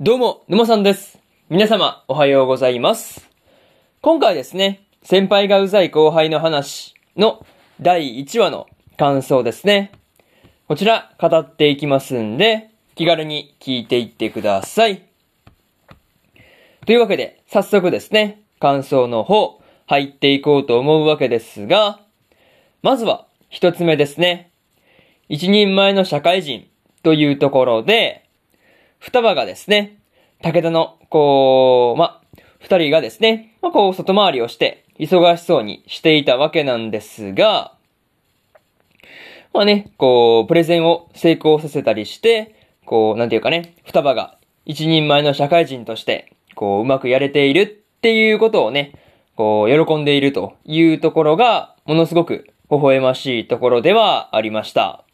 どうも、沼さんです。皆様、おはようございます。今回ですね、先輩がうざい後輩の話の第1話の感想ですね。こちら、語っていきますんで、気軽に聞いていってください。というわけで、早速ですね、感想の方、入っていこうと思うわけですが、まずは、一つ目ですね。一人前の社会人というところで、双葉がですね、武田の、こう、ま、二人がですね、まあ、こう、外回りをして、忙しそうにしていたわけなんですが、まあね、こう、プレゼンを成功させたりして、こう、なんていうかね、双葉が一人前の社会人として、こう、うまくやれているっていうことをね、こう、喜んでいるというところが、ものすごく微笑ましいところではありました。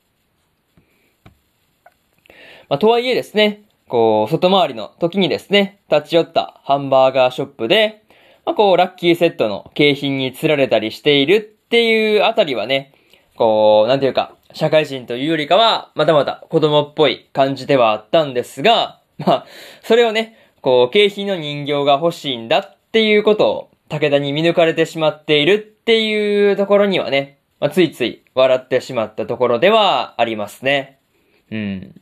まあ、とはいえですね、こう、外回りの時にですね、立ち寄ったハンバーガーショップで、まあ、こう、ラッキーセットの景品に釣られたりしているっていうあたりはね、こう、なんていうか、社会人というよりかは、またまた子供っぽい感じではあったんですが、まあ、それをね、こう、景品の人形が欲しいんだっていうことを、武田に見抜かれてしまっているっていうところにはね、まあ、ついつい笑ってしまったところではありますね。うん。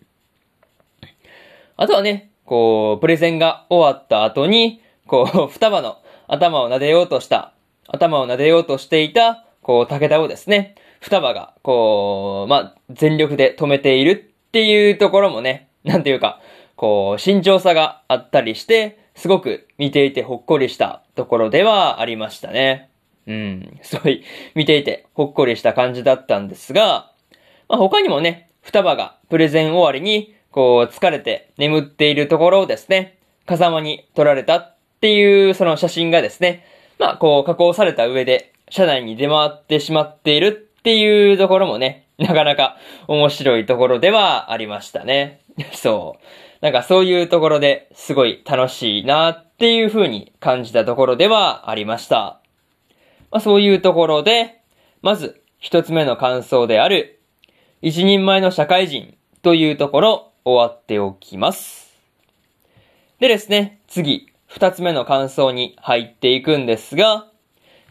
あとはね、こう、プレゼンが終わった後に、こう、双葉の頭を撫でようとした、頭を撫でようとしていた、こう、武田をですね、双葉が、こう、まあ、全力で止めているっていうところもね、なんていうか、こう、慎重さがあったりして、すごく見ていてほっこりしたところではありましたね。うん、すごい見ていてほっこりした感じだったんですが、まあ、他にもね、双葉がプレゼン終わりに、こう、疲れて眠っているところをですね、風間に撮られたっていうその写真がですね、まあ、こう、加工された上で、車内に出回ってしまっているっていうところもね、なかなか面白いところではありましたね。そう。なんかそういうところですごい楽しいなっていう風に感じたところではありました。まあそういうところで、まず一つ目の感想である、一人前の社会人というところ終わっておきます。でですね、次、二つ目の感想に入っていくんですが、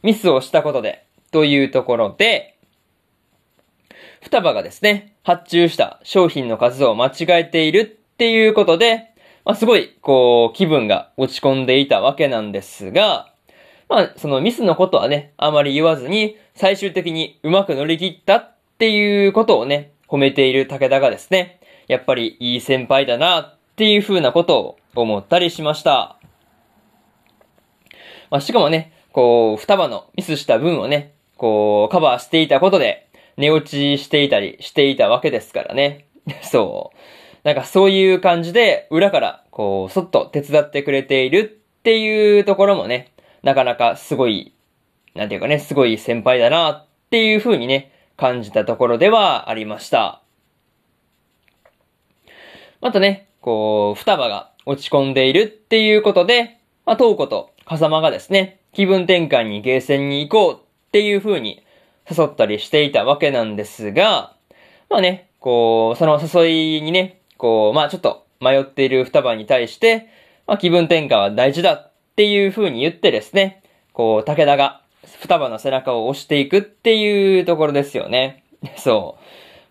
ミスをしたことでというところで、双葉がですね、発注した商品の数を間違えているっていうことで、まあ、すごい、こう、気分が落ち込んでいたわけなんですが、まあ、そのミスのことはね、あまり言わずに、最終的にうまく乗り切ったっていうことをね、褒めている武田がですね、やっぱりいい先輩だなっていう風なことを思ったりしました。まあ、しかもね、こう、双葉のミスした分をね、こう、カバーしていたことで、寝落ちしていたりしていたわけですからね。そう。なんかそういう感じで、裏から、こう、そっと手伝ってくれているっていうところもね、なかなかすごい、なんていうかね、すごい先輩だなっていう風にね、感じたところではありました。またね、こう、双葉が落ち込んでいるっていうことで、まあ、東子と風間がですね、気分転換にゲーセンに行こうっていう風に誘ったりしていたわけなんですが、まあね、こう、その誘いにね、こう、まあちょっと迷っている双葉に対して、まあ気分転換は大事だっていう風に言ってですね、こう、武田が双葉の背中を押していくっていうところですよね。そう。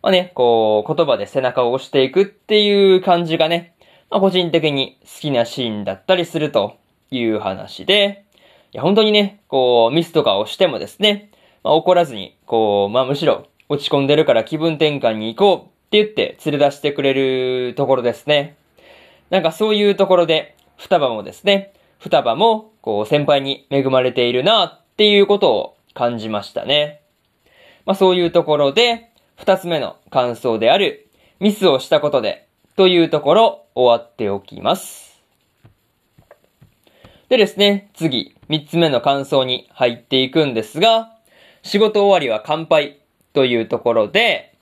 まあね、こう、言葉で背中を押していくっていう感じがね、まあ個人的に好きなシーンだったりするという話で、いや本当にね、こう、ミスとかをしてもですね、まあ、怒らずに、こう、まあ、むしろ落ち込んでるから気分転換に行こうって言って連れ出してくれるところですね。なんかそういうところで、双葉もですね、双葉も、こう、先輩に恵まれているなっていうことを感じましたね。まあ、そういうところで、二つ目の感想である、ミスをしたことで、というところ、終わっておきます。でですね、次、三つ目の感想に入っていくんですが、仕事終わりは乾杯というところで、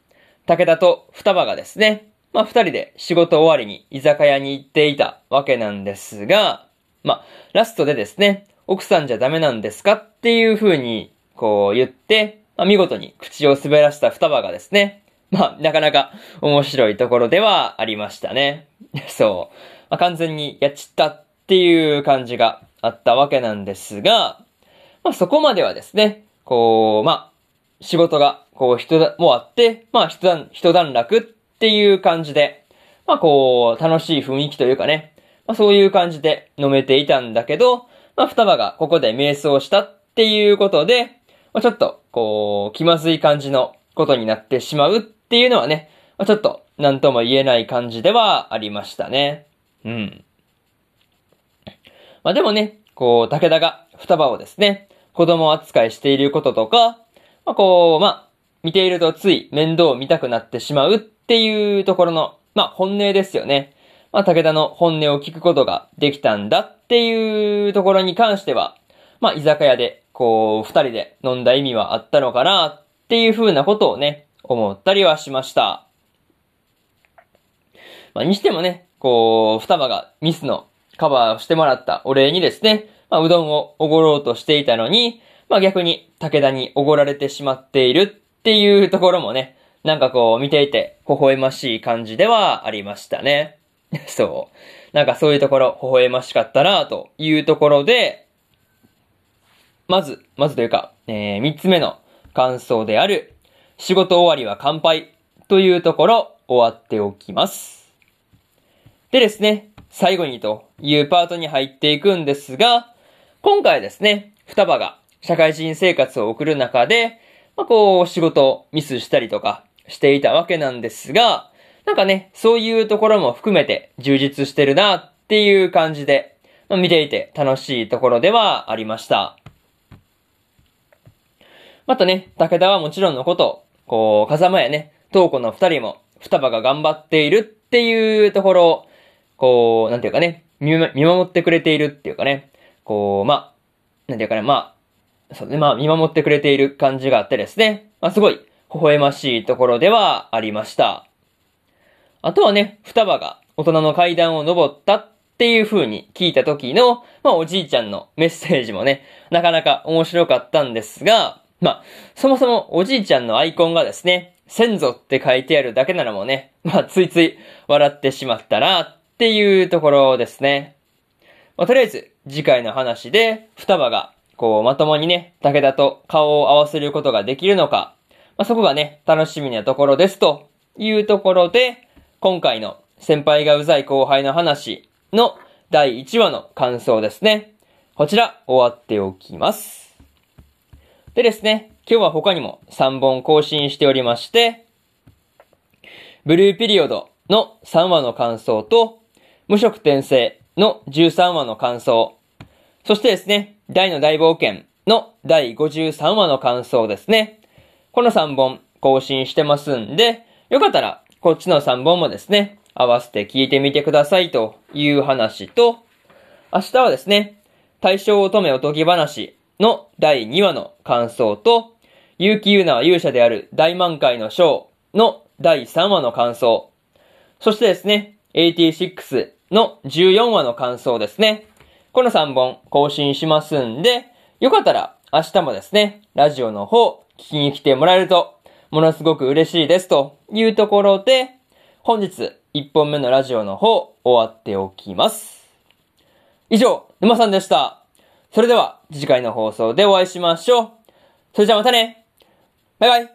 武田と双葉がですね、まあ二人で仕事終わりに居酒屋に行っていたわけなんですが、まあラストでですね、奥さんじゃダメなんですかっていう風にこう言って、まあ見事に口を滑らした双葉がですね、まあなかなか面白いところではありましたね。そう。まあ、完全にやっちったっていう感じがあったわけなんですが、まあ、そこまではですね、こう、まあ、仕事が、こう、人だ、もあって、まあ、一段、一段落っていう感じで、まあ、こう、楽しい雰囲気というかね、まあ、そういう感じで飲めていたんだけど、まあ、双葉がここで瞑想したっていうことで、まあ、ちょっと、こう、気まずい感じのことになってしまうっていうのはね、まあ、ちょっと、なんとも言えない感じではありましたね。うん。まあ、でもね、こう、武田が双葉をですね、子供扱いしていることとか、まあ、こう、まあ、見ているとつい面倒を見たくなってしまうっていうところの、まあ、本音ですよね。まあ、武田の本音を聞くことができたんだっていうところに関しては、まあ、居酒屋で、こう、二人で飲んだ意味はあったのかなっていう風なことをね、思ったりはしました。まあ、にしてもね、こう、双葉がミスのカバーをしてもらったお礼にですね、まあ、うどんをおごろうとしていたのに、まあ逆に武田におごられてしまっているっていうところもね、なんかこう見ていて微笑ましい感じではありましたね。そう。なんかそういうところ微笑ましかったなというところで、まず、まずというか、えー、三つ目の感想である、仕事終わりは乾杯というところ終わっておきます。でですね、最後にというパートに入っていくんですが、今回ですね、双葉が社会人生活を送る中で、まあ、こう、仕事をミスしたりとかしていたわけなんですが、なんかね、そういうところも含めて充実してるなっていう感じで、まあ、見ていて楽しいところではありました。またね、武田はもちろんのこと、こう、風間やね、東子の二人も、双葉が頑張っているっていうところを、こう、なんていうかね、見守ってくれているっていうかね、こう、まあ、なんていうかね、まあ、そうね、まあ、見守ってくれている感じがあってですね、まあ、すごい、微笑ましいところではありました。あとはね、双葉が大人の階段を登ったっていう風に聞いた時の、まあ、おじいちゃんのメッセージもね、なかなか面白かったんですが、まあ、そもそもおじいちゃんのアイコンがですね、先祖って書いてあるだけならもうね、まあ、ついつい笑ってしまったなっていうところですね。まあ、とりあえず、次回の話で、双葉が、こう、まともにね、武田と顔を合わせることができるのか、まあ、そこがね、楽しみなところですというところで、今回の先輩がうざい後輩の話の第1話の感想ですね。こちら、終わっておきます。でですね、今日は他にも3本更新しておりまして、ブルーピリオドの3話の感想と、無色転生の13話の感想。そしてですね、大の大冒険の第53話の感想ですね。この3本更新してますんで、よかったらこっちの3本もですね、合わせて聞いてみてくださいという話と、明日はですね、大正乙女おとぎ話の第2話の感想と、結城優奈は勇者である大満開のショーの第3話の感想。そしてですね、86の14話の感想ですね。この3本更新しますんで、よかったら明日もですね、ラジオの方聞きに来てもらえると、ものすごく嬉しいですというところで、本日1本目のラジオの方終わっておきます。以上、沼さんでした。それでは次回の放送でお会いしましょう。それじゃあまたねバイバイ